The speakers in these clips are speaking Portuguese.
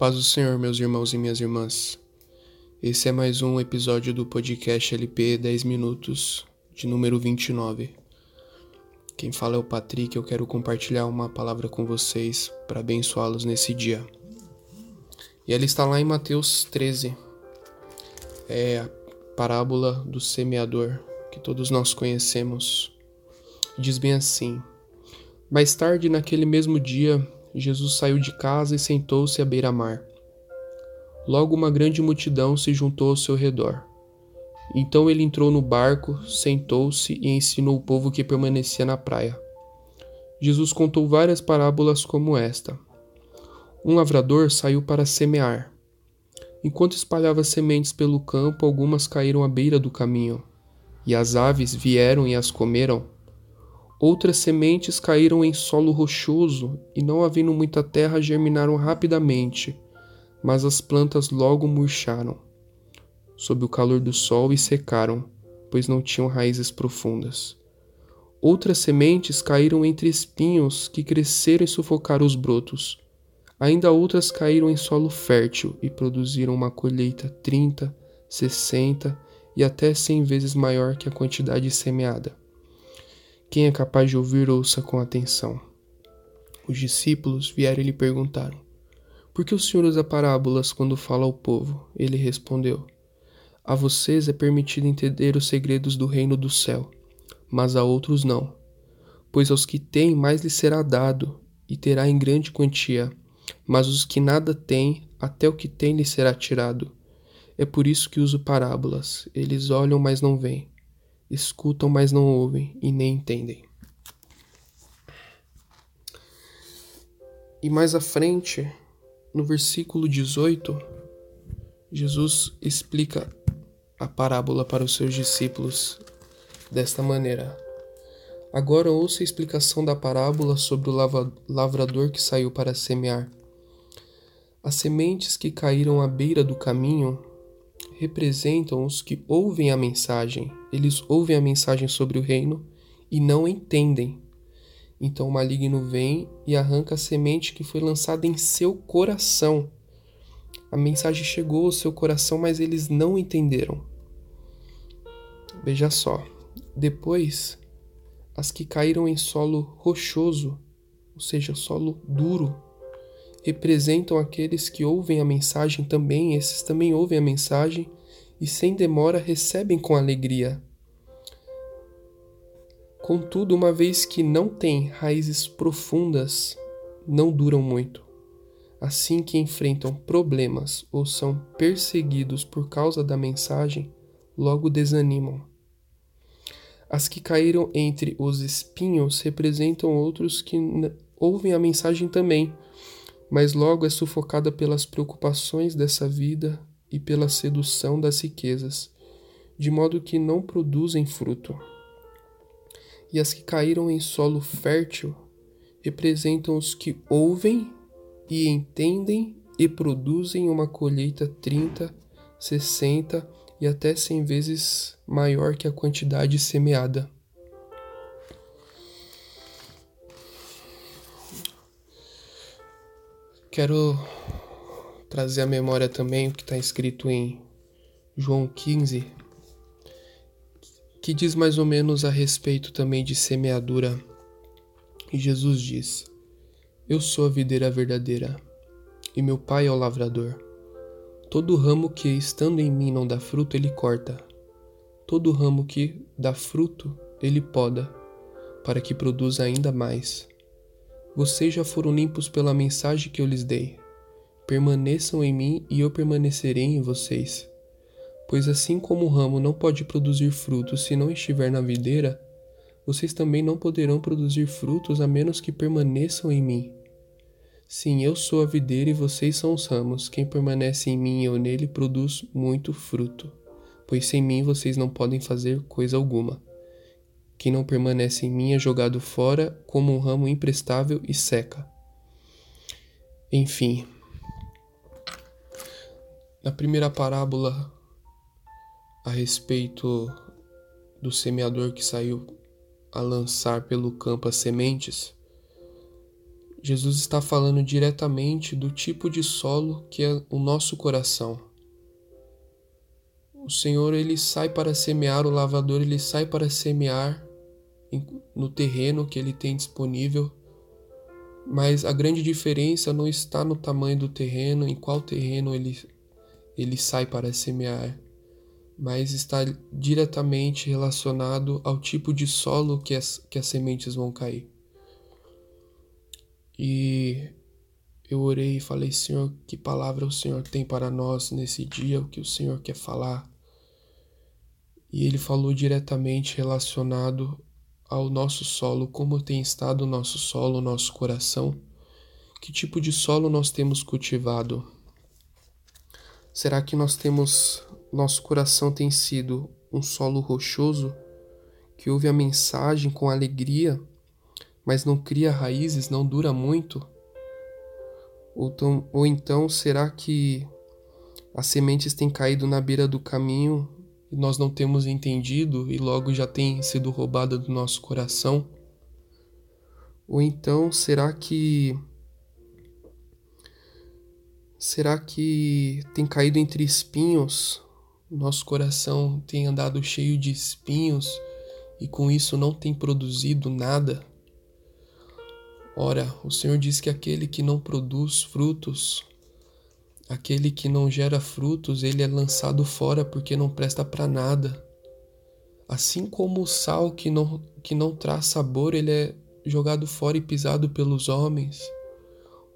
Paz do Senhor, meus irmãos e minhas irmãs. Esse é mais um episódio do podcast LP 10 Minutos, de número 29. Quem fala é o Patrick, eu quero compartilhar uma palavra com vocês para abençoá-los nesse dia. E ela está lá em Mateus 13. É a parábola do semeador, que todos nós conhecemos. Diz bem assim: Mais tarde, naquele mesmo dia, Jesus saiu de casa e sentou-se à beira-mar. Logo uma grande multidão se juntou ao seu redor. Então ele entrou no barco, sentou-se e ensinou o povo que permanecia na praia. Jesus contou várias parábolas como esta. Um lavrador saiu para semear. Enquanto espalhava sementes pelo campo, algumas caíram à beira do caminho, e as aves vieram e as comeram. Outras sementes caíram em solo rochoso e, não havendo muita terra, germinaram rapidamente, mas as plantas logo murcharam sob o calor do sol e secaram, pois não tinham raízes profundas. Outras sementes caíram entre espinhos que cresceram e sufocaram os brotos. Ainda outras caíram em solo fértil e produziram uma colheita 30, 60 e até 100 vezes maior que a quantidade semeada. Quem é capaz de ouvir, ouça com atenção. Os discípulos vieram e lhe perguntaram: Por que o Senhor usa parábolas quando fala ao povo? Ele respondeu: A vocês é permitido entender os segredos do reino do céu, mas a outros não. Pois aos que têm mais lhes será dado, e terá em grande quantia, mas os que nada têm, até o que têm lhes será tirado. É por isso que uso parábolas. Eles olham, mas não veem escutam, mas não ouvem e nem entendem. E mais à frente, no versículo 18, Jesus explica a parábola para os seus discípulos desta maneira. Agora ouça a explicação da parábola sobre o lavrador que saiu para semear. As sementes que caíram à beira do caminho representam os que ouvem a mensagem. Eles ouvem a mensagem sobre o reino e não entendem. Então o maligno vem e arranca a semente que foi lançada em seu coração. A mensagem chegou ao seu coração, mas eles não entenderam. Veja só. Depois, as que caíram em solo rochoso, ou seja, solo duro, representam aqueles que ouvem a mensagem também, esses também ouvem a mensagem e sem demora recebem com alegria. Contudo, uma vez que não têm raízes profundas, não duram muito. Assim que enfrentam problemas ou são perseguidos por causa da mensagem, logo desanimam. As que caíram entre os espinhos representam outros que ouvem a mensagem também, mas logo é sufocada pelas preocupações dessa vida e pela sedução das riquezas, de modo que não produzem fruto. E as que caíram em solo fértil representam os que ouvem e entendem e produzem uma colheita 30, 60 e até 100 vezes maior que a quantidade semeada. Quero trazer à memória também o que está escrito em João 15, que diz mais ou menos a respeito também de semeadura. E Jesus diz: Eu sou a videira verdadeira, e meu pai é o lavrador. Todo ramo que estando em mim não dá fruto, ele corta. Todo ramo que dá fruto, ele poda, para que produza ainda mais. Vocês já foram limpos pela mensagem que eu lhes dei. Permaneçam em mim e eu permanecerei em vocês. Pois assim como o ramo não pode produzir frutos se não estiver na videira, vocês também não poderão produzir frutos a menos que permaneçam em mim. Sim, eu sou a videira e vocês são os ramos. Quem permanece em mim e eu nele produz muito fruto, pois sem mim vocês não podem fazer coisa alguma. Quem não permanece em mim é jogado fora como um ramo imprestável e seca. Enfim, na primeira parábola a respeito do semeador que saiu a lançar pelo campo as sementes, Jesus está falando diretamente do tipo de solo que é o nosso coração. O Senhor ele sai para semear, o lavador ele sai para semear no terreno que ele tem disponível, mas a grande diferença não está no tamanho do terreno, em qual terreno ele, ele sai para semear, mas está diretamente relacionado ao tipo de solo que as, que as sementes vão cair. E eu orei e falei, Senhor, que palavra o Senhor tem para nós nesse dia, o que o Senhor quer falar. E ele falou diretamente relacionado ao nosso solo, como tem estado o nosso solo, o nosso coração, que tipo de solo nós temos cultivado. Será que nós temos, nosso coração tem sido um solo rochoso, que ouve a mensagem com alegria, mas não cria raízes, não dura muito? Ou, tão, ou então será que as sementes têm caído na beira do caminho nós não temos entendido e logo já tem sido roubada do nosso coração? Ou então será que será que tem caído entre espinhos? Nosso coração tem andado cheio de espinhos e com isso não tem produzido nada? Ora, o Senhor diz que aquele que não produz frutos, aquele que não gera frutos, ele é lançado fora porque não presta para nada. Assim como o sal que não, que não traz sabor, ele é jogado fora e pisado pelos homens.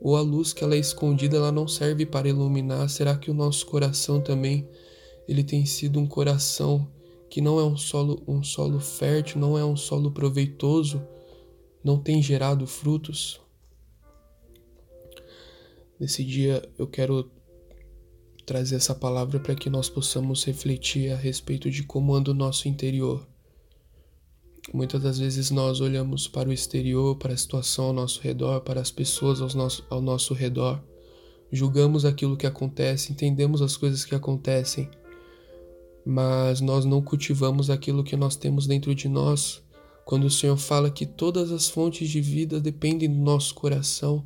Ou a luz que ela é escondida, ela não serve para iluminar. Será que o nosso coração também, ele tem sido um coração que não é um solo, um solo fértil, não é um solo proveitoso, não tem gerado frutos? Nesse dia eu quero trazer essa palavra para que nós possamos refletir a respeito de como anda o nosso interior. Muitas das vezes nós olhamos para o exterior, para a situação ao nosso redor, para as pessoas ao nosso, ao nosso redor, julgamos aquilo que acontece, entendemos as coisas que acontecem, mas nós não cultivamos aquilo que nós temos dentro de nós quando o Senhor fala que todas as fontes de vida dependem do nosso coração,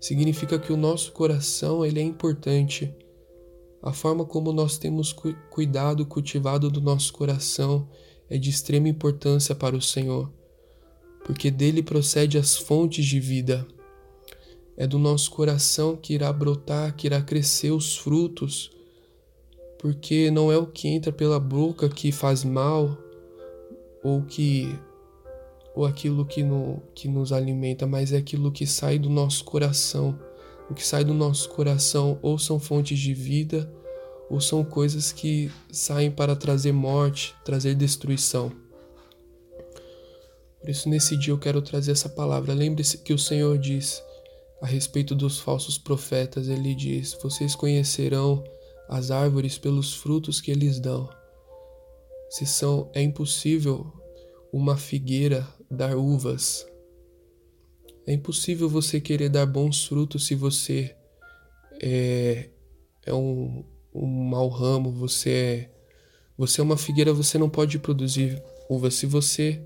significa que o nosso coração ele é importante. A forma como nós temos cuidado, cultivado do nosso coração é de extrema importância para o Senhor, porque dele procede as fontes de vida. É do nosso coração que irá brotar, que irá crescer os frutos, porque não é o que entra pela boca que faz mal ou que ou aquilo que, no, que nos alimenta, mas é aquilo que sai do nosso coração. O que sai do nosso coração ou são fontes de vida, ou são coisas que saem para trazer morte, trazer destruição. Por isso, nesse dia eu quero trazer essa palavra. Lembre-se que o Senhor diz a respeito dos falsos profetas: Ele diz: Vocês conhecerão as árvores pelos frutos que eles dão. Se são, é impossível uma figueira dar uvas. É impossível você querer dar bons frutos se você é, é um, um mau ramo, você é, você é uma figueira, você não pode produzir uvas. Se você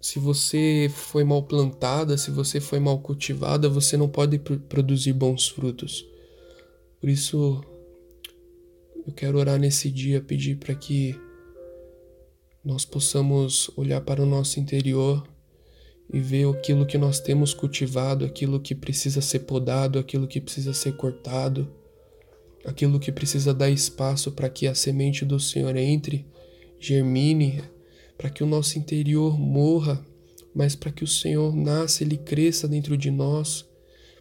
se você foi mal plantada, se você foi mal cultivada, você não pode pr produzir bons frutos. Por isso, eu quero orar nesse dia, pedir para que nós possamos olhar para o nosso interior e ver aquilo que nós temos cultivado, aquilo que precisa ser podado, aquilo que precisa ser cortado, aquilo que precisa dar espaço para que a semente do Senhor entre, germine, para que o nosso interior morra, mas para que o Senhor nasça, ele cresça dentro de nós,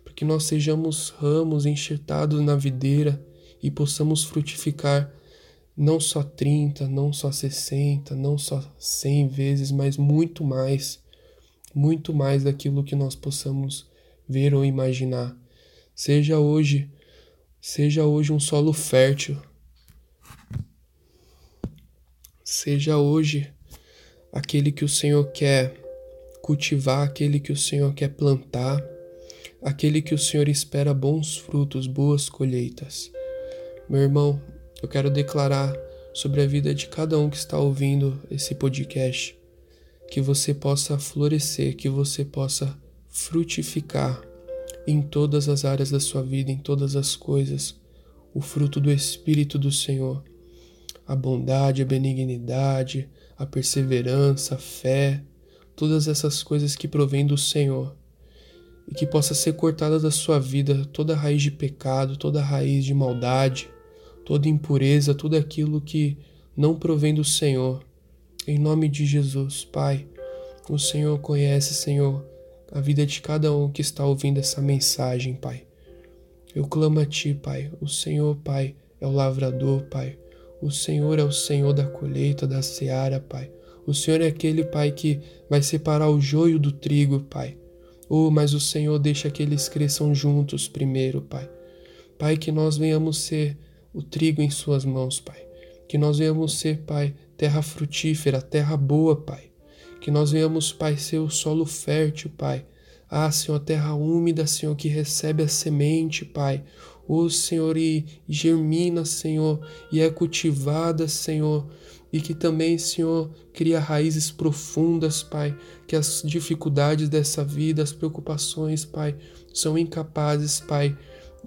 para que nós sejamos ramos enxertados na videira e possamos frutificar não só 30, não só 60, não só 100 vezes, mas muito mais, muito mais daquilo que nós possamos ver ou imaginar. Seja hoje, seja hoje um solo fértil. Seja hoje aquele que o Senhor quer cultivar, aquele que o Senhor quer plantar, aquele que o Senhor espera bons frutos, boas colheitas. Meu irmão, eu quero declarar sobre a vida de cada um que está ouvindo esse podcast, que você possa florescer, que você possa frutificar em todas as áreas da sua vida, em todas as coisas, o fruto do Espírito do Senhor, a bondade, a benignidade, a perseverança, a fé, todas essas coisas que provêm do Senhor e que possa ser cortada da sua vida toda raiz de pecado, toda raiz de maldade, toda impureza, tudo aquilo que não provém do Senhor. Em nome de Jesus, Pai, o Senhor conhece, Senhor, a vida de cada um que está ouvindo essa mensagem, Pai. Eu clamo a Ti, Pai. O Senhor, Pai, é o lavrador, Pai. O Senhor é o Senhor da colheita, da seara, Pai. O Senhor é aquele, Pai, que vai separar o joio do trigo, Pai. Oh, mas o Senhor deixa que eles cresçam juntos primeiro, Pai. Pai, que nós venhamos ser o trigo em Suas mãos, Pai. Que nós venhamos ser, Pai, terra frutífera, terra boa, Pai. Que nós venhamos, Pai, ser o solo fértil, Pai. Ah, Senhor, terra úmida, Senhor, que recebe a semente, Pai. Oh, Senhor, e germina, Senhor, e é cultivada, Senhor e que também, Senhor, cria raízes profundas, Pai, que as dificuldades dessa vida, as preocupações, Pai, são incapazes, Pai,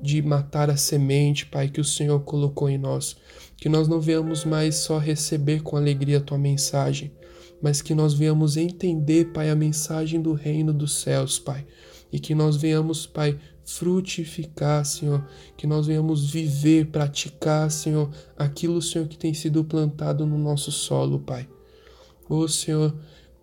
de matar a semente, Pai, que o Senhor colocou em nós. Que nós não venhamos mais só receber com alegria a tua mensagem, mas que nós venhamos entender, Pai, a mensagem do reino dos céus, Pai. E que nós venhamos, Pai, frutificar, Senhor, que nós venhamos viver, praticar, Senhor, aquilo, Senhor, que tem sido plantado no nosso solo, Pai. Ô, Senhor,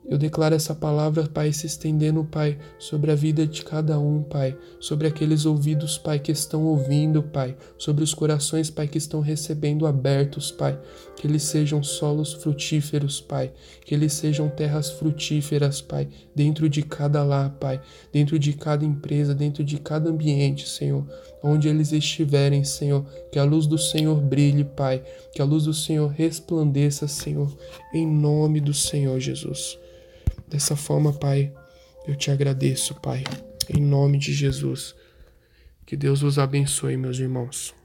eu declaro essa palavra, Pai, se estendendo, Pai, sobre a vida de cada um, Pai, sobre aqueles ouvidos, Pai, que estão ouvindo, Pai, sobre os corações, Pai, que estão recebendo abertos, Pai, que eles sejam solos frutíferos, Pai, que eles sejam terras frutíferas, Pai, dentro de cada lar, Pai, dentro de cada empresa, dentro de cada ambiente, Senhor, onde eles estiverem, Senhor, que a luz do Senhor brilhe, Pai, que a luz do Senhor resplandeça, Senhor, em nome do Senhor Jesus. Dessa forma, Pai, eu te agradeço, Pai, em nome de Jesus. Que Deus vos abençoe, meus irmãos.